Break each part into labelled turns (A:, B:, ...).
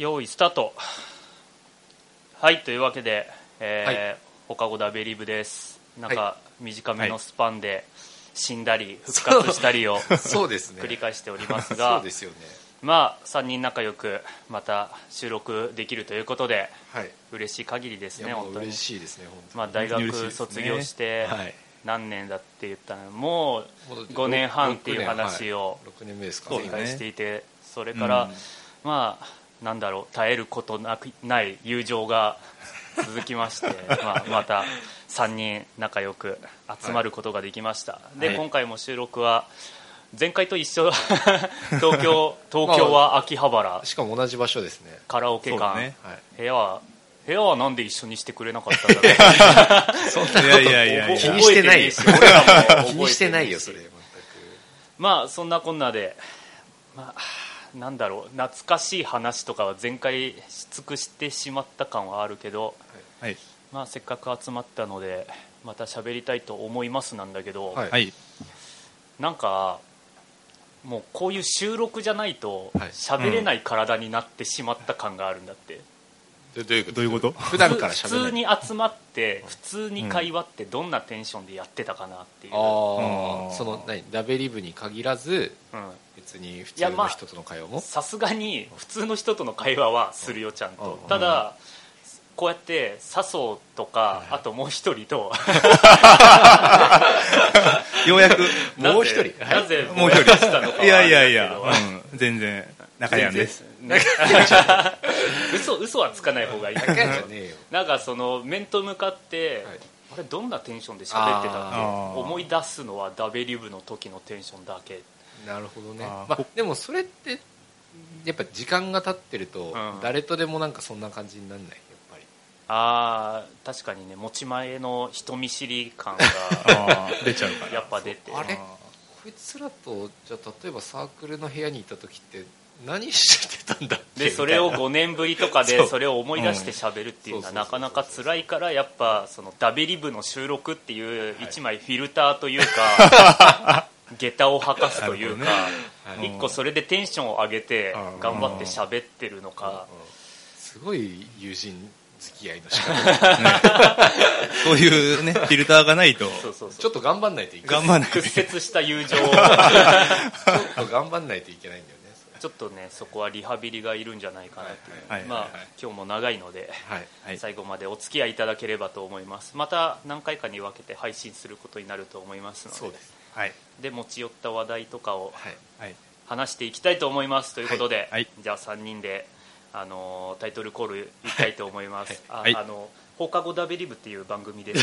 A: 用意スタート。はいというわけで、えー放課後ダベリブです。なんか短めのスパンで死んだり復活したりを
B: そうですね。
A: 繰り返しております
B: そ
A: が
B: うですよね。
A: まあ3人仲良くまた収録できるということで
B: はい。
A: 嬉しい限りです
B: いやもう
A: ね本当に。
B: 嬉しいですね本当
A: まあ大
C: 嬉しいですね。
A: 学卒業して
B: はい。
A: 何年だって言ったのもう
B: もう
A: 5年半っていう話を
B: はい。6年目ですか
C: そうだね
A: していてそれから、
C: うん。
A: まあなんだろう絶えることなくない友情が続きまして まあまた3人仲良く集まることができました、で、
B: はい。
A: 今回も収録は前回と一緒 東京東京は秋葉原。
B: しかも同じ場所ですね。
A: カラオケ館、
C: ね。
B: はい。
A: 部屋は部屋はなんで一緒にしてくれなかったんだろう。
B: そんなこと
C: い。やいやいやいや
B: 気にしてないよ気にしてないよそれ全く。
A: まあそんなこんなで、まあ、なんだろう懐かしい話とかは全開し尽くしてしまった感はあるけど、
C: はい。
A: まあ、せっかく集まったのでまた喋りたいと思いますなんだけど、
B: はい。
C: はい
A: なんかもうこういう収録じゃないと
B: はい。
A: 喋れない体になってしまった感があるんだって、
B: どどういうこと？
C: どういうこと？
B: 普段から
A: 普
B: 喋る
A: 通に集まって普通に会話ってどんなテンションでやってたかなっていう、
B: あ
C: うん。
B: あその何？ダベリブに限らず
A: うん
B: 別に普通の人との会話も？
A: さすがに普通の人との会話はするよちゃんと。
B: うん。
A: ただこうやって笹生とかあともう一人と。
C: ようやく。
B: もう一人。はい。
A: なぜ
C: もう一人
A: 出したのかはい
C: やいやいや、うん、全然仲
A: けど
C: やんです。
A: 嘘嘘はつかない方がいい。なんかその面と向かって、
B: はい。
A: あれどんなテンションで喋ってたっけ
C: あー。
A: 思い出すのはダベリブの時のテンションだけ
B: なるほどね。まあでもそれってやっぱ時間が経ってると
A: うん。
B: 誰とでもなんかそんな感じにならない？やっぱり。
A: ああ確かにね。持ち前の人見知り感が
C: 出ちゃうから。
A: やっぱ出て。
B: あれこいつらとじゃあ例えばサークルの部屋にいた時って何してたんだっけ？
A: でそれを
B: みたいな。
A: 5年ぶりとかでそれを思い出して喋るっていうのは
B: うん
A: なかなか辛いからやっぱそのダベリブの収録っていう一枚フィルターというか 下駄を履かすというか一個それでテンションを上げて
B: うん
A: 頑張って喋ってるのか。
B: すごい友人付き合いの仕方。
C: そういうねフィルターがないと。
B: ちょっと頑張んないといけない。
C: 頑張んない
A: 屈折した友情を。
B: ちょっと頑張んないといけない。んだよね
A: ちょっとねそこはリハビリがいるんじゃないかなっていう。まあ
B: はい
A: 今日も長いので
B: はい。
C: はい。
A: 最後までお付き合いいただければと思います。また何回かに分けて配信することになると思いますので。
B: そうです。
C: はい
A: で持ち寄った話題とかを話していきたいと思いますということで、
C: はい。
A: じゃあ3人で、あのータイトルコールいきたいと思います、あの放課後ダベリブっていう番組です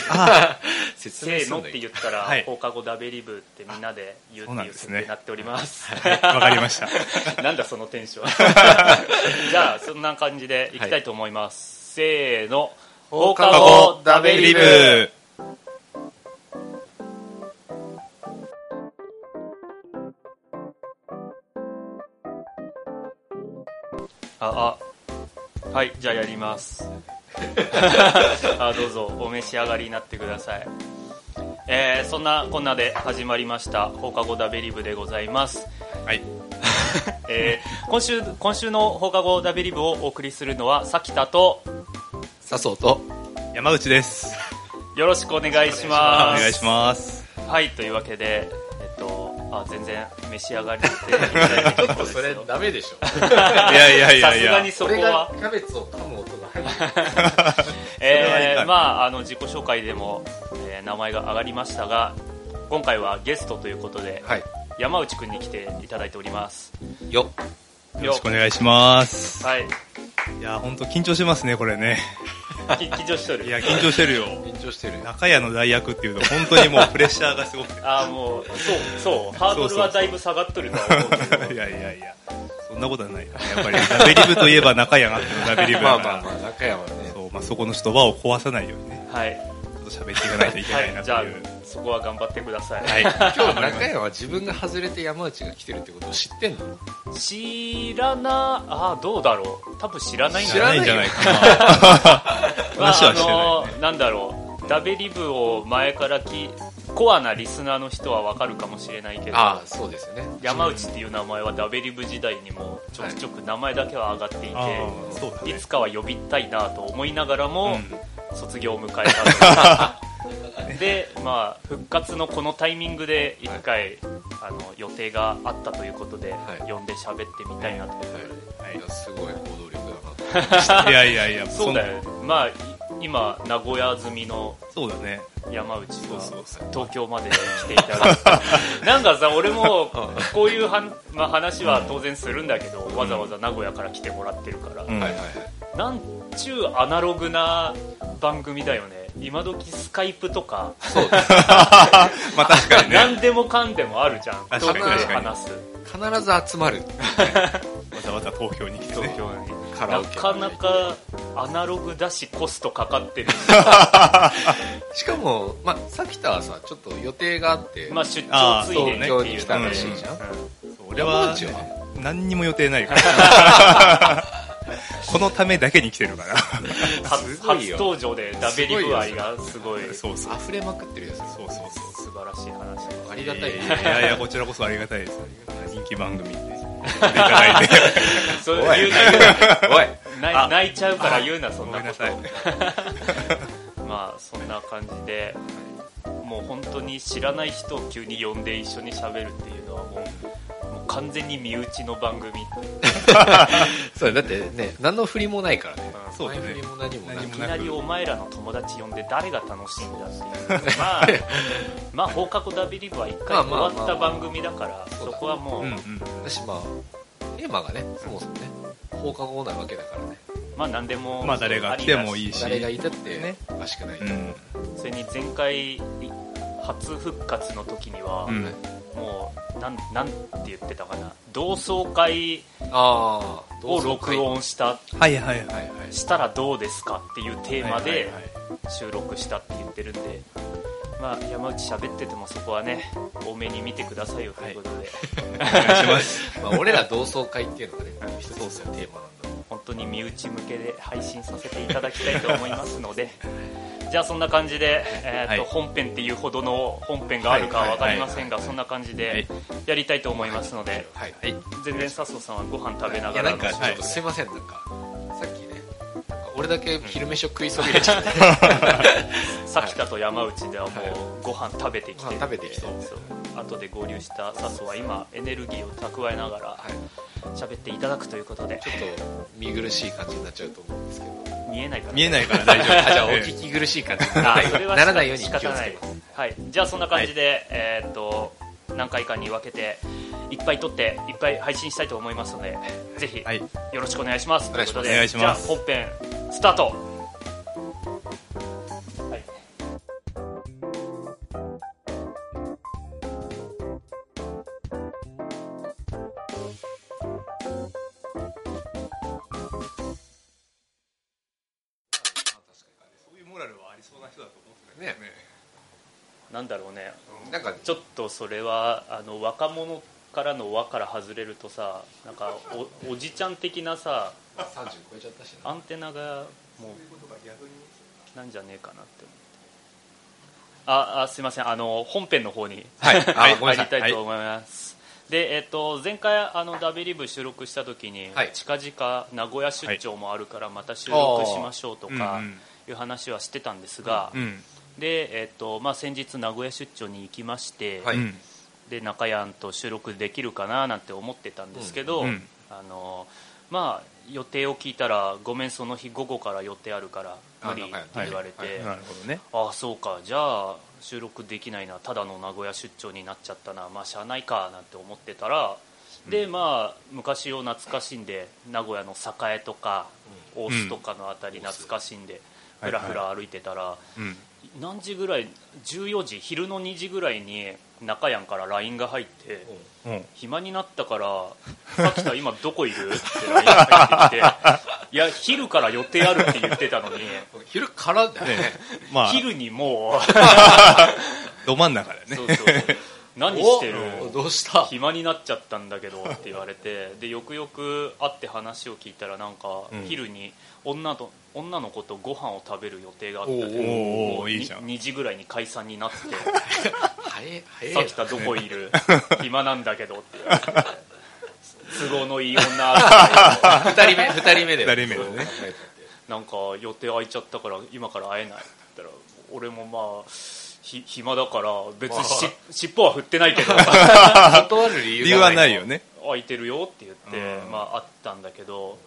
A: せーのって言ったら、
C: はい。
A: 放課後ダベリブってみんなで言うっていう設定になっております。
C: わかりました。
A: なんだそのテンション。じゃあそんな感じでいきたいと思います、せーの。放課後ダベリブああ。はいじゃあやります。あどうぞお召し上がりになってください。えーそんなこんなで始まりました放課後ダベリブでございます。
C: はい。
A: えー今週今週の放課後ダベリブをお送りするのはさきたと
B: 笹生と
C: 山内です。
A: よろしくお願いし
C: お
A: ます。
C: 願いします。
A: はいというわけでえっとあ全然召し上がりっていただいて結構です
B: それ
A: よ
B: ダメでしょ。
C: いやいやい
A: さ
C: やいや。
A: すがにそこは。
B: キャベツを噛む音が入る。
A: えーまああの自己紹介でも、えー名前が上がりましたが今回はゲストということで、
B: はい。
A: 山内くんに来ていただいております。
B: よ
C: よろしくお願いします。
A: はい
C: いや本当緊張しますねこれね。
A: き緊張しとる。
C: いや緊張してるよ。
B: 緊張してる。
C: 中屋の代役っていうと本当にもうプレッシャーがすごくて。
A: ああもうそうそう。ハードルはだいぶ下がっとるとは思う。けど
C: いやいやいやそんなことはないからやっぱり。ダベリブといえば中屋があってのダベリブ
B: まあまあまあ中山はね。
C: そう、まあ、そこの人場を壊さないようにね。
A: はい、
C: ちょっと喋っていかないといけないな
A: はい、じゃあ
C: という、
A: そこは頑張ってください、
C: はい、
B: 今日中山は自分が外れて山内が来てるってことを知ってんの？
A: 知らなあどうだろう。多分知らないん
C: 知
A: じゃない
C: かな。
A: ま あ
C: 話はしてない、ね
A: あのなんだろう。ダベリブを前からきコアなリスナーの人はわかるかもしれないけど
B: ああそうですよね。
A: 山内っていう名前はダベリブ時代にもちょくちょく名前だけは上がっていて、
C: ああそうだね。
A: いつかは呼びたいなと思いながらも、
C: うん。
A: 卒業を迎えた で、まあ、復活のこのタイミングで一回、あの予定があったということで、
B: はい。
A: 呼んで喋ってみたいなと。い。うことで、
B: はいすごい行動力だな
C: いやいやいや
A: そうだよ。
C: ん
A: まあい今名古屋済みの
C: そうだね。
A: 山内が東京まで来ていただいて。なんかさ俺もこういうはん、まあ、話は当然するんだけど、わざわざ名古屋から来てもらってるから、
C: うん
B: はいはいはい。
A: なんちゅうアナログな番組だよね今時スカイプとか。
B: そう
C: まあ確かにね。
A: 何でもかんでもあるじゃん。
C: 確かに。
A: 遠くで話す。
B: 必ず集まる。
C: わざわざ東京に来てね。
A: 東京に。なかなかアナログだしコストかかってる。
B: しかも、まあ、さきたはさちょっっと予定があって、
A: まあ出張ついでにっていう
B: 東京に来たらしいじゃん、
A: うん。
C: 俺は
B: 山内は
C: 何にも予定ないから このためだけに来てるから。
A: 初登場でダベリ具合がすごい
C: そうそう
B: 溢れまくってるやつ
C: そうそうそう。
A: 素晴らしい話
B: ありがたいね。
C: いやいやいやこちらこそありがたいです。人気番組で呼んでいただいて。
A: それ
B: おい。
A: 言うな言泣いちゃうから言うなそんなこと。まあそんな感じでもう本当に知らない人を急に呼んで一緒に喋るっていうのはもう完全に身内の番組。
B: そうだってね何の振りもないからね。
C: そう
B: 振りも何もなく。
A: いきなりお前らの友達呼んで誰が楽しいんだっていう まあまあ放課後ダビリブは一回
B: まあ
A: 終わった番組だから
B: そ
A: こはもう、
C: うんうん
B: だしまあテーマがねそもそもね放課後なわけだからね。
A: まあ何でも
C: まあ誰が来てもいいし。
B: 誰がいたって
C: ね
B: おかしくない、
C: うん。
A: それに前回初復活の時には、
C: うん
A: なんなんて言ってたかな。同窓会
B: ああ
A: を録音した
C: はいはいはい
B: はいはい。
A: したらどうですかっていうテーマで
C: はいはいはい。
A: 収録したって言ってるんで、まあ、山内喋っててもそこはね多めに見てくださいよということで、
C: お願いします。
B: まあ、俺ら同窓会っていうのがね一つのテーマなんだ。
A: 本当に身内向けで配信させていただきたいと思いますので じゃあそんな感じで、えーと
C: はい。
A: 本編っていうほどの本編があるかは分かりませんがそんな感じ
C: は
A: で
C: い。
A: やりたいと思いますので
B: はい。
C: はい。
A: 全然笹生さんはご飯食べないが
B: や
A: ら
B: すいません。なんかさっきね俺だけ昼飯を食いそびれちゃって。
A: さきたと山内ではもうご飯食べてきて。
B: 食べてきて。
A: 後で合流した笹生は今エネルギーを蓄えながら
B: はい。
A: 喋っていただくということで。
B: ちょっと見苦しい感じになっちゃうと思うんですけど
A: 見えないから
C: 見えないから大丈夫。
B: あじゃあお
C: ええ
B: 聞き苦しい感じ。にな
A: あそれは
B: らならないように
A: 仕方ない。はい、じゃあそんな感じで、えーっと何回かに分けていっぱい撮っていっぱい配信したいと思いますのでぜひ
C: はい。
A: よろしくお願いします、
B: お願い
A: ということで
C: お願いします
A: じゃあ本編スタート
B: ね。
A: なんだろうね。
B: なんか
A: ちょっとそれはあの若者からの輪から外れるとさなんかおおじちゃん的なさ
B: 30超えちゃったしな
A: アンテナがもうなんじゃねえかなって思って。ああすいません。あの本編の方に
B: は い。
A: 入りたいと思います、でえっと前回あのダベリブ収録した時に、
B: はい。
A: 近々名古屋出張もあるからまた収録しましょうとか
C: うんうん。
A: いう話はしてたんですが、
C: うん
A: でえっとまあ、先日名古屋出張に行きまして、
B: はい。
C: うん
A: で中山と収録できるかななんて思ってたんですけど、
C: うん。うん。
A: あのまあ予定を聞いたらごめんその日午後から予定あるから無理って言われて、
B: あ
A: ああそうか。じゃあ収録できないなただの名古屋出張になっちゃったな。まあしゃあないかなんて思ってたら、でまあ昔を懐かしんで名古屋の栄とか、大須とかの辺り懐かしんで、ふらふら歩いてたら、
C: うん。
A: 何時ぐらい14時昼の2時ぐらいに中山から LINE が入って、
C: うん。
A: 暇になったから「さきた今どこいる?」って LINE が入ってきて「いや昼から予定あるって言ってたのに
B: 昼からだよね
C: まあ。
A: 昼にもう。
C: ど真ん中だよね
A: そうそう何して
B: お
A: る
B: どうした？
A: 暇になっちゃったんだけどって言われてでよくよく会って話を聞いたらなんか
C: うん。
A: 昼に女と女の子とご飯を食べる予定があったけど
B: おー
C: おー
A: もう
C: いいじゃん。
A: 2時ぐらいに解散になって。さきたどこいる？暇なんだけどって。言われて都合のいい女。扱 い
B: 二人目二人目で
C: 二人目でね。
A: なんか予定空いちゃったから今から会えないって言ったら俺もまあひ暇だから別にし、
B: ま
A: 尻尾は振ってないけど。
B: 断る理由
C: 理由はないよね。
A: 空いてるよって言って、
C: うん。
A: まあ、会ったんだけど。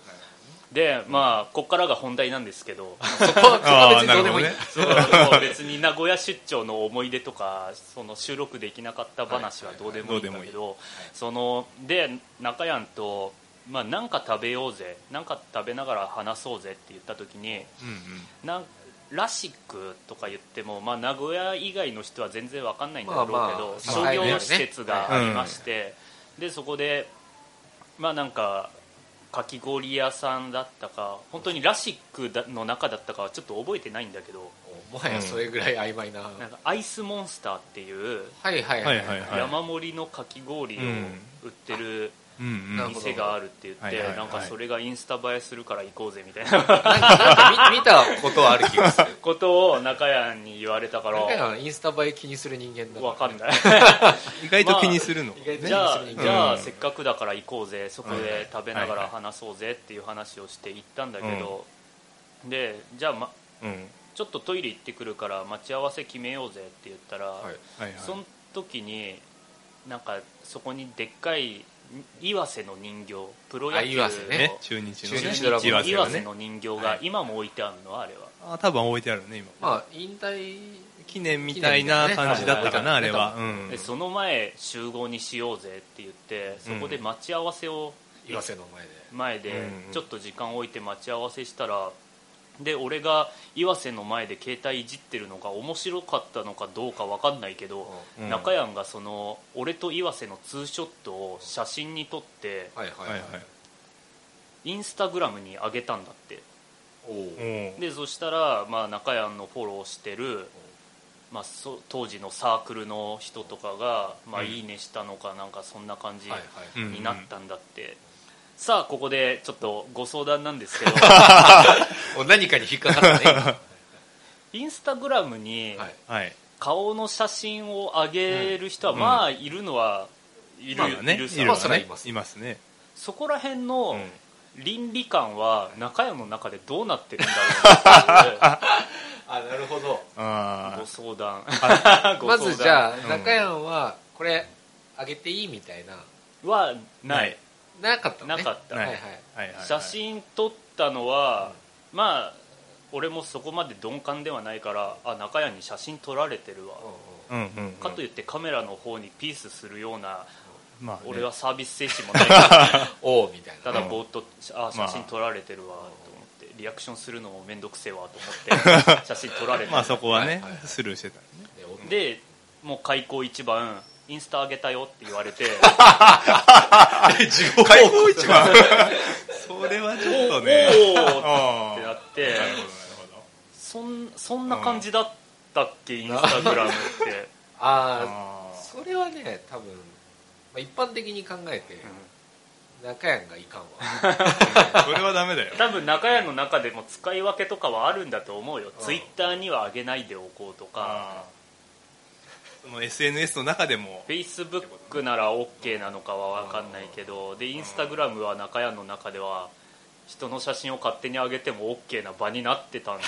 A: でまあこっからが本題なんですけど。
B: そこはそこは別にどうでもいい。
C: あ
A: そう別に名古屋出張の思い出とかその収録できなかった話はどうでもいいんだけどそので中山と、まあ、なんか食べようぜ。なんか食べながら話そうぜって言った時に
C: うん。
A: なんラシックとか言っても、まあ、名古屋以外の人は全然わかんないんだろうけど、
B: まあまあ
A: 商業施設がありまして、でそこでまあなんかかき氷屋さんだったか本当にラシックだの中だったかはちょっと覚えてないんだけど
B: もはやそれぐらい曖昧な、
A: なんかアイスモンスターっていう
B: はいはい
C: はいはいはい。
A: 山盛りのかき氷を売ってる店があるって言って
C: はいはいはい。
A: なんかそれがインスタ映えするから行こうぜみたいな。
B: 見 見たことはある気がする。
A: ことを中谷に言われたから。
B: 中山はインスタ映え気にする人間だ
A: わかんない。
C: 意外と気にするの？
B: 意外と
A: じゃあ
B: 気にする人間。
A: じゃあ
C: うん
A: せっかくだから行こうぜ。そこで食べながら話そうぜっていう話をして行ったんだけど、でじゃあ、ま、
C: うん。
A: ちょっとトイレ行ってくるから待ち合わせ決めようぜって言ったら、
B: はい。
C: はいはい。
A: その時になんかそこにでっかい岩瀬の人形プロ野
B: あ
A: 球の。
B: 岩瀬ね。
C: ね中日の
B: 中日ドラゴン
A: 岩
C: 岩瀬ね。
A: 瀬の人形が
C: はい。
A: 今も置いてあるの？あれは。
C: あ多分置いてあるね今。
B: まあ引退
C: 記念みたいな感じだったかなあれは。うん。
A: でその前集合にしようぜって言ってそこで待ち合わせを
B: 岩瀬の前で。
A: 前で
C: うん
A: ちょっと時間を置いて待ち合わせしたらで俺が岩瀬の前で携帯いじってるのが面白かったのかどうか分かんないけど、
C: うん。
A: 中山がその俺と岩瀬のツーショットを写真に撮って
B: はいはい
C: はい。はい
A: インスタグラムに上げたんだって。でそしたら、まあ、中山のフォローしてる、まあ、そ当時のサークルの人とかが、まあ、
C: うん。
A: いいねしたのかなんかそんな感じ
B: はいはい
C: うん。
A: になったんだって、さあここでちょっとご相談なんですけど。
B: お何かに引っかかったね
A: インスタグラムに顔の写真を上げる人はまあいるのはいる,、
C: まあね。
A: いるさ。
C: いるわね。
B: います
C: いますね。
A: そこら辺
C: う
A: の
C: ん。
A: 倫理観は中山の中でどうなってるんだろうな
B: あなるほど。
C: あ
A: ご相談。ご
B: まずじゃあ
C: うん。
B: 中山はこれあげていいみたいな。
A: はな
C: い
B: なかったのね。
A: なかった。
B: はいはい。
C: あはいはい。
A: 写真撮ったのは、まあ俺もそこまで鈍感ではないからあ中谷に写真撮られてるわ、
B: うんうん
C: うん。うんうん
A: かといってカメラの方にピースするような、
C: まあね。
A: 俺はサービス精神もないから
B: おおみたいな。
A: ただ
C: うん。
A: ぼーっとあ
C: まあ。
A: 写真撮られてるわと思ってリアクションするのも面倒くせえわと思って 写真撮られて
C: まあそこはね
B: はいはいはい。
C: スルーしてたね。
B: で
A: でもう開口一番インスタ上げたよって言われて。
C: 開口一番それはちょっとね。
A: おーって
C: ああ
A: なってそんそんな感じだったっけインスタグラムって、
B: ああ
C: あ
B: それはね多分、まあ、一般的に考えて中山がいかんわ。
C: あ それはダメだよ。
A: 多分中屋の中でも使い分けとかはあるんだと思うよ。
B: うん
A: ツイッターには上げないでおこうとか
C: その SNS の中でも。
A: フェイスブックなら OK なのかは分かんないけどでインスタグラムは中屋の中では人の写真を勝手に上げても OK な場になってたのか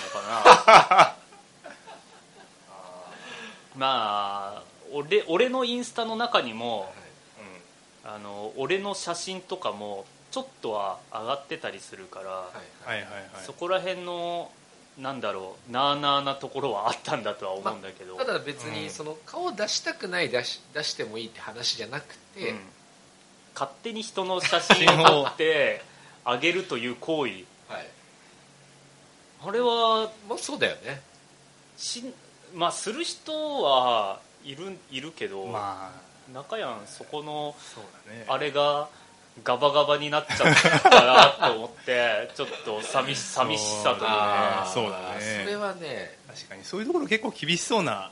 A: な。まあ俺俺のインスタの中にもあの俺の写真とかもちょっとは上がってたりするから、
B: はい
C: はいはいはい。
A: そこら辺のなんだろうなあなあなところはあったんだとは思うんだけど、
B: ただ別
C: うん。
B: にその顔出したくない出し出してもいいって話じゃなくて、
A: うん。勝手に人の写真を撮って あげるという行為。
B: はい。
A: あれは
B: まあそうだよね。
A: しまあする人はいるいるけど、
C: ま
A: 中やんそこの
C: あそうだね。
A: あれがガバガバになっちゃったなと思って ちょっと寂し寂しさというね。
C: あーそうだね。
B: それはね
C: 確かにそういうところ結構厳しそうな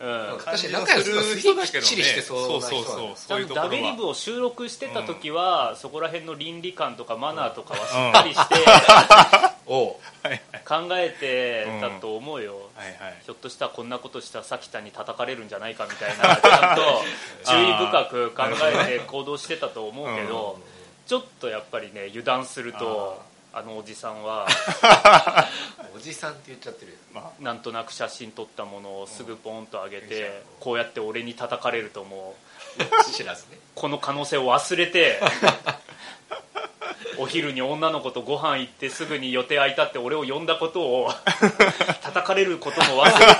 A: うん。
B: 確かに仲良しのすげえきっちりしてそうな
C: そう
B: 人だね
C: そう。そういうところ。
A: とダベリブ
C: は
A: を収録してた時は、そこら辺の倫理観とかマナーとかはしっかりして
B: おう。
C: は い
A: 考えてたと思うよ、
C: はいはい。
A: ひょっとしたらこんなことしたらさきたに叩かれるんじゃないかみたいな ちゃんと注意深く考えて行動してたと思うけど、ちょっとやっぱりね油断するとあのおじさんは
B: おじさんって言っちゃってるよ。
C: ま
A: なんとなく写真撮ったものをすぐポンと上げ
B: うん。
A: てこうやって俺に叩かれるともう。
B: 知らずね。
A: この可能性を忘れてお昼に女の子とご飯行ってすぐに予定空いたって俺を呼んだことを 叩かれることも忘れて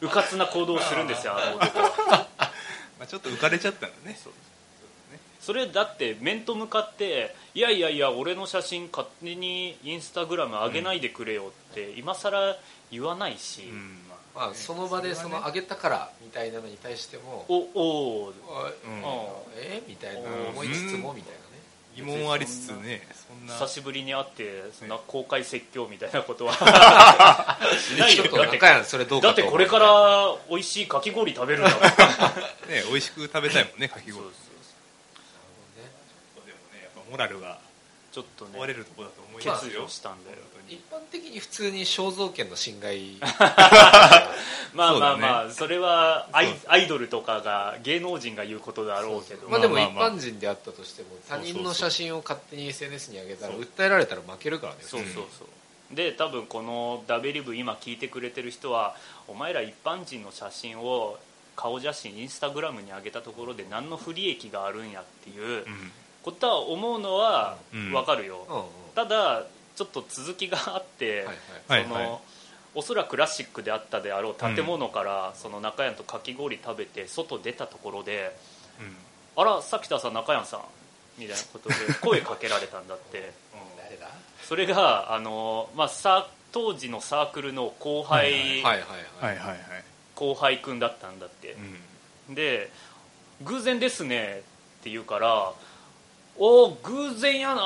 A: うかつな行動をするんですよあの男は。
C: あまあちょっと浮かれちゃったんだね。
A: それだって面と向かっていやいやいや俺の写真勝手にインスタグラム上げないでくれよって今更言わないし、
C: うんま
B: まあその場でそのあげたからみたいなのに対しても
A: おお
C: うん。
B: えみたいな思いつつもみたいな。ね
C: 疑問ありつつね。そんな。
A: 久しぶりに会ってそんな公開説教みたいなことは。しないよ。だって
B: 中山それどうか
A: だってこれから美味しいかき氷食べるんだもん。
C: ね美味しく食べたいもんねかき氷。
A: そうそう
C: でもね。やっぱモラルが
A: ちょっとね
C: 問われるところだと思い
A: 欠
C: ますよ。
A: 如したんだよ。
B: 一般的に普通に肖像権の侵害。
A: まあまあまあそれはアイ
C: そう。
A: アイドルとかが芸能人が言うことだろうけど。
B: まあでも一般人であったとしても他人の写真を勝手に SNS に上げたら訴えられたら負けるからね。
A: そうそうそう。で多分このダベリブ今聞いてくれてる人はお前ら一般人の写真を顔写真インスタグラムに上げたところで何の不利益があるんやっていう
C: うん
A: ことは思うのは
C: うん。
A: 分かるよ、
B: うんうん。
A: ただちょっと続きがあって、
B: はい
C: はい。
A: その
C: はい
A: おそらくクラシックであったであろう建物から、その中山とかき氷食べて外出たところで
C: うん「
A: あらさきたさん中山さん」みたいなことで 声かけられたんだって。
B: 誰だ？
A: それがあの、まあ、さ当時のサークルの後輩、
B: はいはいはい。
C: はいはいはい。
A: 後輩くんだったんだって。
C: う、ん。
A: で「偶然ですね」って言うから「おお偶然やな。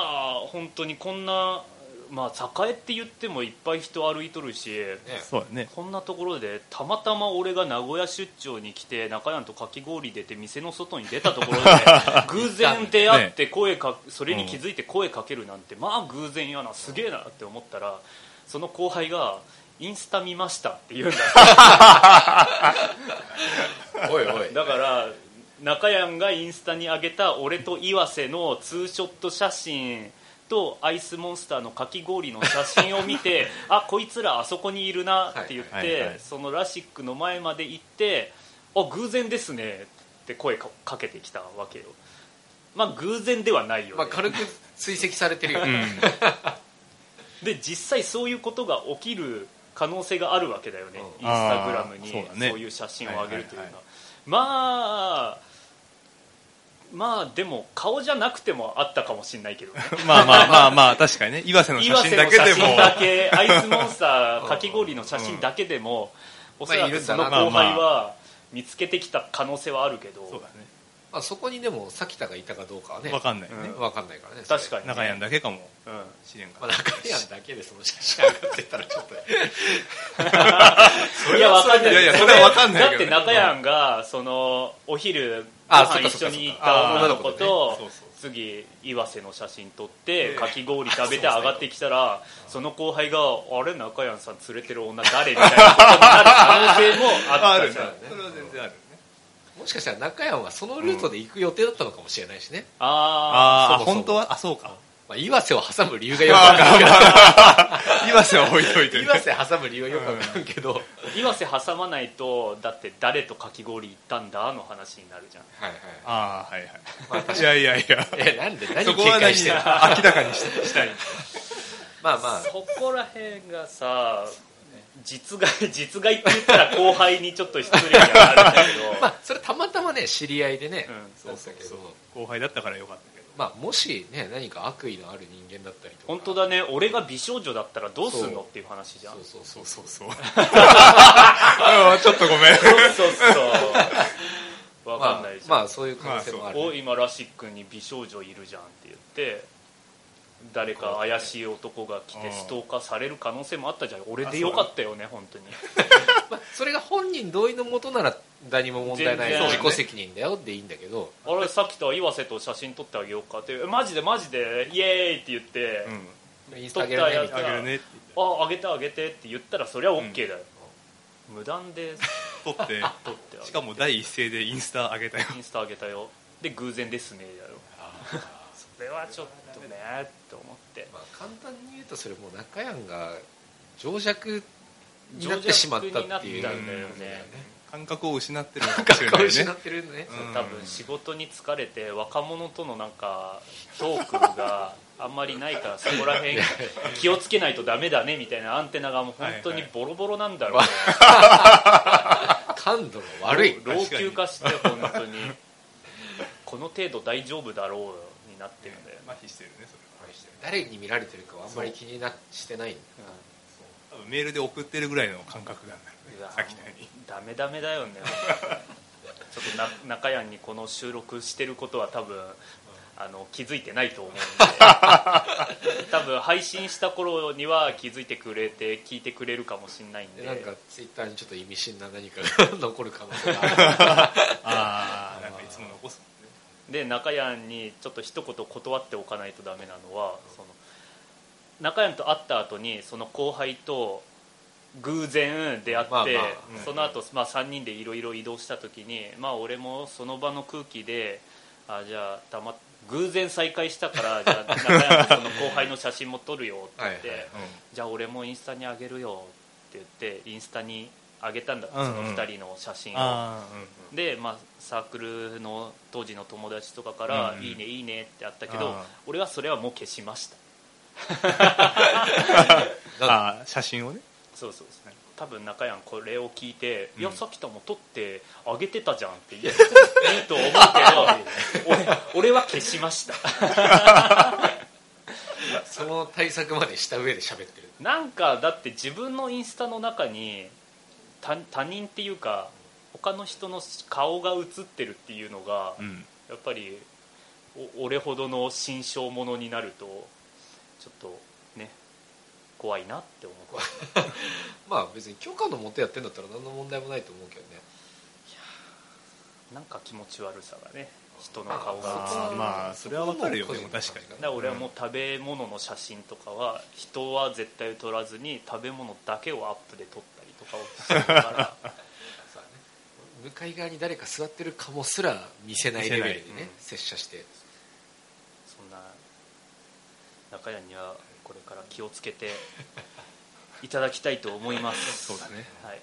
A: 本当にこんなまあ栄って言ってもいっぱい人歩いとるし
B: ね。
C: そうだね。
A: こんなところでたまたま俺が名古屋出張に来て中山とかき氷出て店の外に出たところで 偶然出会って声かそれに気づいて声かけるなんて、まあ偶然やな。すげえなって思ったらその後輩が「インスタ見ました」って言うんだ。
B: おいおい。
A: だから中山がインスタに上げた俺と岩瀬のツーショット写真とアイスモンスターのかき氷の写真を見て あこいつらあそこにいるなって言って、
C: はいはい。はい
A: そのラシックの前まで行ってあ偶然ですねって声かかけてきたわけよ。まあ偶然ではないよね、
B: まあ軽く追跡されてるよね。
A: で実際そういうことが起きる可能性があるわけだよね、
B: うん。
A: インスタグラムに
C: そう
A: いう写真を上げるというのは,、まあまあでも顔じゃなくてもあったかもしれないけどね。
C: まあまあまあまあ確かにね。岩瀬の写真だけでも。
A: だけ。アイスモンスターかき氷の写真だけでも、おそらくその後輩は見つけてきた可能性はあるけど、
C: そうだね。
B: まあそこにでも咲田がいたかどうかはね
C: わかんないね。
A: うん
B: わかんないからね
A: 確かに、ね、
C: 中山だけかも。
A: うん。
C: しれんか
B: まあ中山だけでその写真上がってたらちょっと
A: いやわかんない。
C: いやいやそれはわかんないね。
A: だって中山がそのお昼ご
B: あ
A: 飯一緒に行った女の子と次岩瀬の写真撮って
B: え
A: かき氷食べて上がってきたらその後輩が「あれ中山さん連れてる女誰?」みたいなことになる可能性もあったじゃん
B: もしかしたら中山はそのルートで行く予定だったのかもしれないしね、
A: あ
C: あ本当は？あそうか。
B: まあ、岩瀬を挟む理由がよくわからんけど
C: 岩瀬は置いといてね。
B: 岩瀬挟む理由はよくわからんけど、
A: あ岩瀬挟まないとだって誰とかき氷行ったんだの話になるじゃん。
B: はいはい。
C: ああはいはい。いやいやいや。
B: えなんで何
C: そこは何
B: 警戒してるの？
C: 明らかにしたい。
B: まあまあ。
A: そこら辺がさ実害 実害って言ったら後輩にちょっと失礼にはなるんだけど、
B: まあそれたまたまね知り合いでね、
A: うん
B: だったけど。
C: 後輩だったからよかったけど。
B: まあもしね何か悪意のある人間だったりとか。
A: 本当だね。俺が美少女だったらどうすん
B: そう
A: のっていう話じゃん。
B: そうそうそ
C: そううそうそう。あ ちょっとごめん。
A: そうそうそうわかんないじゃん、
B: まあ、まあそういう可能性もある、
A: お今ラシックに美少女いるじゃんって言って誰か怪しい男が来てストーカーされる可能性もあったじゃん。俺でよかったよね本当に。
B: まあ、それが本人同意のもとなら何も問題ない
A: 全然。
B: 自己責任だよでいいんだけど。
A: あれさっきと岩瀬と写真撮ってあげようかってえマジでマジでイエーイって言って、
C: うん。
B: インスタあげるねみたいな
C: あげるねって。
A: ああげてあげてって言ったらそれは OK だよ、無断で。
C: 言って撮って。
A: 撮ってあげて。
C: しかも第一声でインスタ上げたよ。
A: インスタあげたよ。で偶然ですねだよ それはちょっとねって思って。
B: まあ、簡単に言うとそれもう中山が情弱になってしまったっていう
A: 情弱になったんだよね
C: 感覚を失ってるのかもしれないね
B: 失ってるね、
C: うん。
A: 多分仕事に疲れて若者とのなんかトークがあんまりないからそこら辺 気をつけないとダメだねみたいなアンテナがもう本当にボロボロなんだろうね、
B: 感度が悪い。
A: 老老朽化して本当に。この程度大丈夫だろうになってるんだよね、
C: 麻痺してるねそれは。
B: 誰に見られてるかはあんまり気になしてない。ん。だ
C: 多分メールで送ってるぐらいの感覚なんだよねさっきのように。
A: ダメダメだよね。ちょっとな中谷にこの収録してることは多分あの気づいてないと思うんで。多分配信した頃には気づいてくれて聞いてくれるかもしれないんで。
B: でなんかツイッターにちょっと意味深な何かが 残る可能性がある。
C: ああなんかいつも残す
A: で中谷にちょっと一言断っておかないとダメなのはその中谷と会った後にその後輩と偶然出会って、
B: まあまあ
C: うん。
A: その後、まあ3人でいろいろ移動した時にまあ俺もその場の空気であじゃあたま偶然再会したからじゃあ中谷とその後輩の写真も撮るよって言ってじゃあ俺もインスタにあげるよって言ってインスタにあげたんだ、その2人の写真を。で、まあ、サークルの当時の友達とかから「
C: うん
A: いいねいいね」ってあったけど俺はそれはもう消しました。
C: う んああ写真をね。
A: そうそうそう。多分中山これを聞いて「
C: うん。
A: いやさきたも撮ってあげてたじゃん」って言う言うと思うけど俺俺は消しました。
B: その対策までした上で喋ってる。
A: なんかだって自分のインスタの中に他他人っていうか他の人の顔が映ってるっていうのが、
C: うん。
A: やっぱりお俺ほどの心象ものになるとちょっとね怖いなって思って
B: まあ別に許可のもとやってんだったら何の問題もないと思うけどね。
A: なんか気持ち悪さがね人の顔が。映って
C: あーまあそれはわかるよ。でも確かに。
A: だから俺はもう食べ物の写真とかは人は絶対撮らずに食べ物だけをアップで撮ったりとかをするから
B: そうだね向かい側に誰か座ってるかもすら見せないレベルでね
C: うん。
B: 接写して。
A: そんな中谷にはこれから気をつけて いただきたいと思います。
C: そうだね。
A: はい、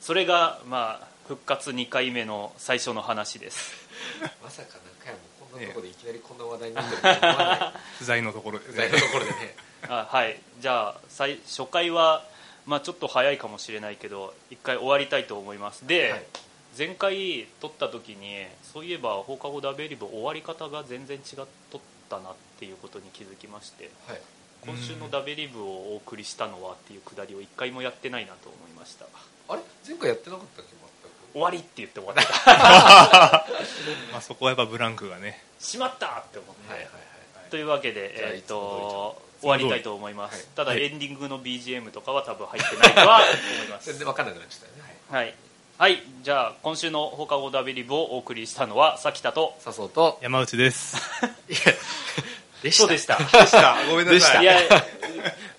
A: それがまあ復活2回目の最初の話です。
B: まさか中山もこんなところでいきなりこんな話題になってるとは思わない。
C: 不在のところで
B: 不在のところでね。
A: あはい。じゃあ最初回は、まあ、ちょっと早いかもしれないけど一回終わりたいと思います。で、
B: はい。
A: 前回撮った時にそういえば放課後ダベリブ終わり方が全然違っとったなっていうことに気づきまして
B: はい。
A: 今週のダベリブをお送りしたのはっていうくだりを一回もやってないなと思いました。
B: あれ？前回やってなかったっけ？
A: 終わりって言って終わった。
C: まあそこはやっぱブランクがね。
A: しまったって思って、
B: はいはいはい
A: というわけで、えー、
B: いつも
A: と終わりたいと思います、
B: はい。
A: ただ、
C: はい
A: エンディングの BGM とかは多分入ってないとは思います。
B: 全然分かんなくなっちゃったよね。
A: はい、はい、じゃあ今週の放課後ダベリブをお送りしたのはさきたと
B: 笹生と
C: 山内です。
B: いやでした。
A: そうでした。
C: でした。ごめんなさい。
A: いや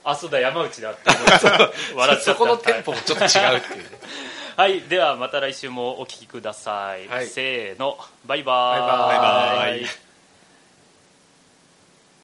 A: あそうだ山内だって思って 笑っちゃった。
B: そこのテンポもちょっと違うっていうね。
A: はい。ではまた来週もお聞きください、
B: はい。
A: せーの。バイバーイ。
B: バイバ
C: バイバイ